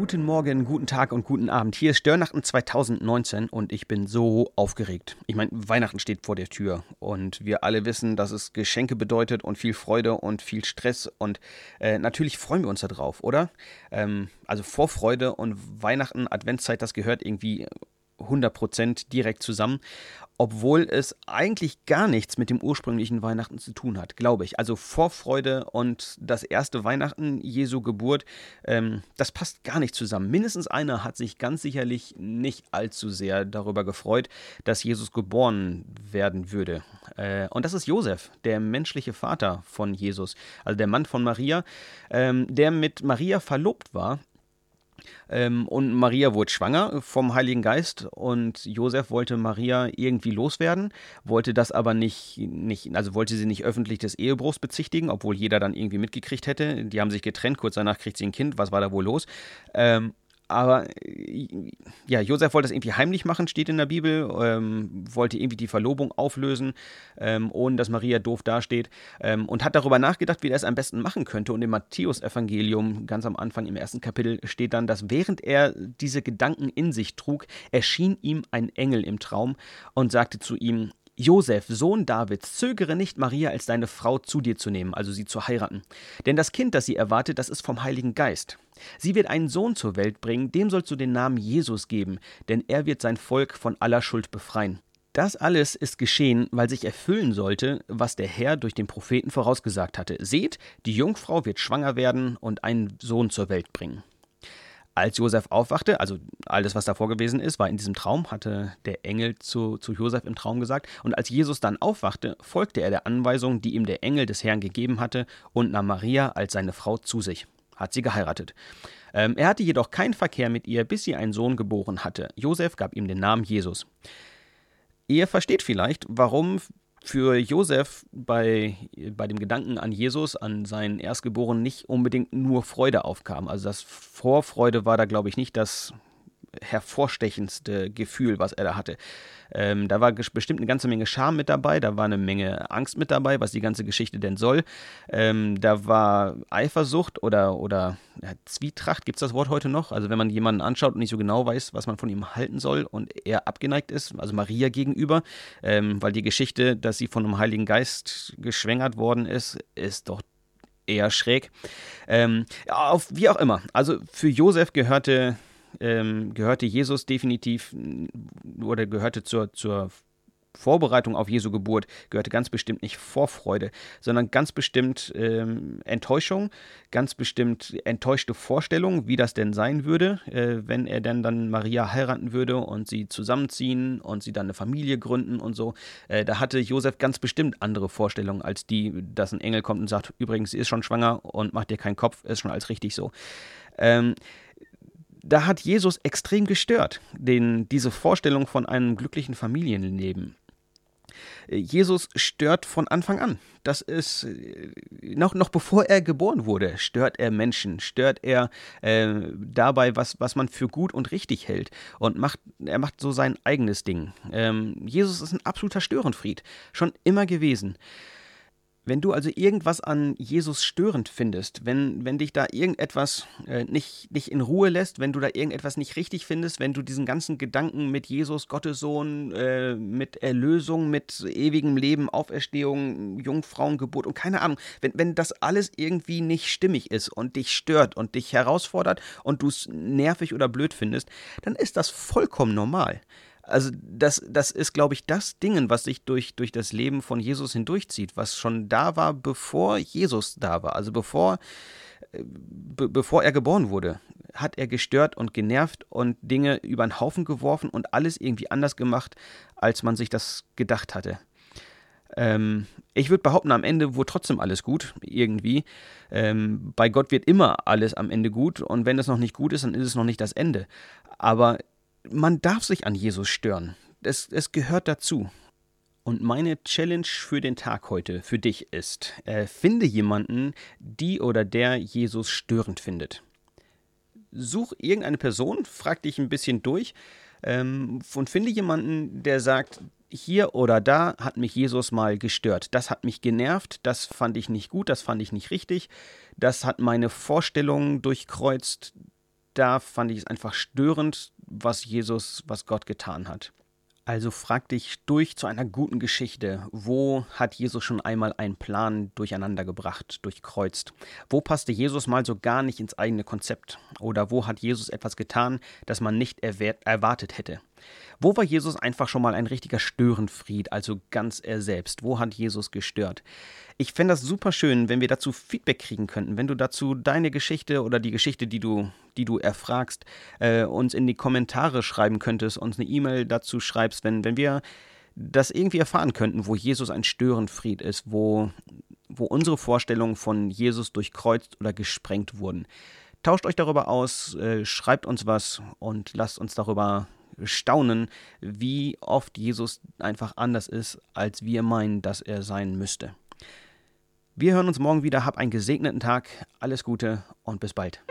Guten Morgen, guten Tag und guten Abend. Hier ist Störnachten 2019 und ich bin so aufgeregt. Ich meine, Weihnachten steht vor der Tür und wir alle wissen, dass es Geschenke bedeutet und viel Freude und viel Stress und äh, natürlich freuen wir uns darauf, oder? Ähm, also Vorfreude und Weihnachten, Adventszeit, das gehört irgendwie 100% direkt zusammen obwohl es eigentlich gar nichts mit dem ursprünglichen Weihnachten zu tun hat, glaube ich. Also Vorfreude und das erste Weihnachten, Jesu Geburt, ähm, das passt gar nicht zusammen. Mindestens einer hat sich ganz sicherlich nicht allzu sehr darüber gefreut, dass Jesus geboren werden würde. Äh, und das ist Josef, der menschliche Vater von Jesus, also der Mann von Maria, ähm, der mit Maria verlobt war ähm, und Maria wurde schwanger vom Heiligen Geist und Josef wollte Maria irgendwie loswerden, wollte das aber nicht, nicht, also wollte sie nicht öffentlich des Ehebruchs bezichtigen, obwohl jeder dann irgendwie mitgekriegt hätte. Die haben sich getrennt, kurz danach kriegt sie ein Kind, was war da wohl los? Ähm, aber ja, Josef wollte das irgendwie heimlich machen, steht in der Bibel, ähm, wollte irgendwie die Verlobung auflösen, ähm, ohne dass Maria doof dasteht ähm, und hat darüber nachgedacht, wie er es am besten machen könnte. Und im Matthäus-Evangelium, ganz am Anfang im ersten Kapitel, steht dann, dass während er diese Gedanken in sich trug, erschien ihm ein Engel im Traum und sagte zu ihm, Josef, Sohn Davids, zögere nicht, Maria als deine Frau zu dir zu nehmen, also sie zu heiraten. Denn das Kind, das sie erwartet, das ist vom Heiligen Geist. Sie wird einen Sohn zur Welt bringen, dem sollst du den Namen Jesus geben, denn er wird sein Volk von aller Schuld befreien. Das alles ist geschehen, weil sich erfüllen sollte, was der Herr durch den Propheten vorausgesagt hatte. Seht, die Jungfrau wird schwanger werden und einen Sohn zur Welt bringen. Als Josef aufwachte, also alles, was davor gewesen ist, war in diesem Traum, hatte der Engel zu, zu Josef im Traum gesagt. Und als Jesus dann aufwachte, folgte er der Anweisung, die ihm der Engel des Herrn gegeben hatte, und nahm Maria als seine Frau zu sich. Hat sie geheiratet. Ähm, er hatte jedoch keinen Verkehr mit ihr, bis sie einen Sohn geboren hatte. Josef gab ihm den Namen Jesus. Ihr versteht vielleicht, warum für Josef bei, bei dem Gedanken an Jesus, an seinen Erstgeborenen, nicht unbedingt nur Freude aufkam. Also das Vorfreude war da, glaube ich, nicht das hervorstechendste Gefühl, was er da hatte. Ähm, da war bestimmt eine ganze Menge Scham mit dabei, da war eine Menge Angst mit dabei, was die ganze Geschichte denn soll. Ähm, da war Eifersucht oder, oder ja, Zwietracht, gibt es das Wort heute noch? Also wenn man jemanden anschaut und nicht so genau weiß, was man von ihm halten soll und er abgeneigt ist, also Maria gegenüber, ähm, weil die Geschichte, dass sie von einem Heiligen Geist geschwängert worden ist, ist doch eher schräg. Ähm, auf, wie auch immer. Also für Josef gehörte ähm, gehörte Jesus definitiv oder gehörte zur, zur Vorbereitung auf Jesu Geburt gehörte ganz bestimmt nicht Vorfreude, sondern ganz bestimmt ähm, Enttäuschung, ganz bestimmt enttäuschte Vorstellung, wie das denn sein würde, äh, wenn er denn dann Maria heiraten würde und sie zusammenziehen und sie dann eine Familie gründen und so. Äh, da hatte Josef ganz bestimmt andere Vorstellungen als die, dass ein Engel kommt und sagt, übrigens, sie ist schon schwanger und macht dir keinen Kopf, ist schon alles richtig so. Ähm, da hat Jesus extrem gestört, den, diese Vorstellung von einem glücklichen Familienleben. Jesus stört von Anfang an. Das ist noch, noch bevor er geboren wurde, stört er Menschen, stört er äh, dabei, was, was man für gut und richtig hält und macht, er macht so sein eigenes Ding. Ähm, Jesus ist ein absoluter Störenfried, schon immer gewesen. Wenn du also irgendwas an Jesus störend findest, wenn, wenn dich da irgendetwas äh, nicht, nicht in Ruhe lässt, wenn du da irgendetwas nicht richtig findest, wenn du diesen ganzen Gedanken mit Jesus, Gottes Sohn, äh, mit Erlösung, mit ewigem Leben, Auferstehung, Jungfrauengeburt und keine Ahnung, wenn, wenn das alles irgendwie nicht stimmig ist und dich stört und dich herausfordert und du es nervig oder blöd findest, dann ist das vollkommen normal. Also das, das ist, glaube ich, das Ding, was sich durch, durch das Leben von Jesus hindurchzieht, was schon da war, bevor Jesus da war. Also bevor, äh, be bevor er geboren wurde, hat er gestört und genervt und Dinge über den Haufen geworfen und alles irgendwie anders gemacht, als man sich das gedacht hatte. Ähm, ich würde behaupten, am Ende wurde trotzdem alles gut, irgendwie. Ähm, bei Gott wird immer alles am Ende gut und wenn es noch nicht gut ist, dann ist es noch nicht das Ende. Aber man darf sich an Jesus stören. Es, es gehört dazu. Und meine Challenge für den Tag heute, für dich ist, äh, finde jemanden, die oder der Jesus störend findet. Such irgendeine Person, frag dich ein bisschen durch ähm, und finde jemanden, der sagt, hier oder da hat mich Jesus mal gestört. Das hat mich genervt, das fand ich nicht gut, das fand ich nicht richtig, das hat meine Vorstellungen durchkreuzt, da fand ich es einfach störend, was Jesus, was Gott getan hat. Also frag dich durch zu einer guten Geschichte, wo hat Jesus schon einmal einen Plan durcheinandergebracht, durchkreuzt? Wo passte Jesus mal so gar nicht ins eigene Konzept? Oder wo hat Jesus etwas getan, das man nicht erwartet hätte? Wo war Jesus einfach schon mal ein richtiger Störenfried, also ganz er selbst? Wo hat Jesus gestört? Ich fände das super schön, wenn wir dazu Feedback kriegen könnten, wenn du dazu deine Geschichte oder die Geschichte, die du, die du erfragst, äh, uns in die Kommentare schreiben könntest, uns eine E-Mail dazu schreibst, wenn, wenn wir das irgendwie erfahren könnten, wo Jesus ein Störenfried ist, wo, wo unsere Vorstellungen von Jesus durchkreuzt oder gesprengt wurden. Tauscht euch darüber aus, äh, schreibt uns was und lasst uns darüber staunen, wie oft Jesus einfach anders ist, als wir meinen, dass er sein müsste. Wir hören uns morgen wieder. Hab einen gesegneten Tag. Alles Gute und bis bald.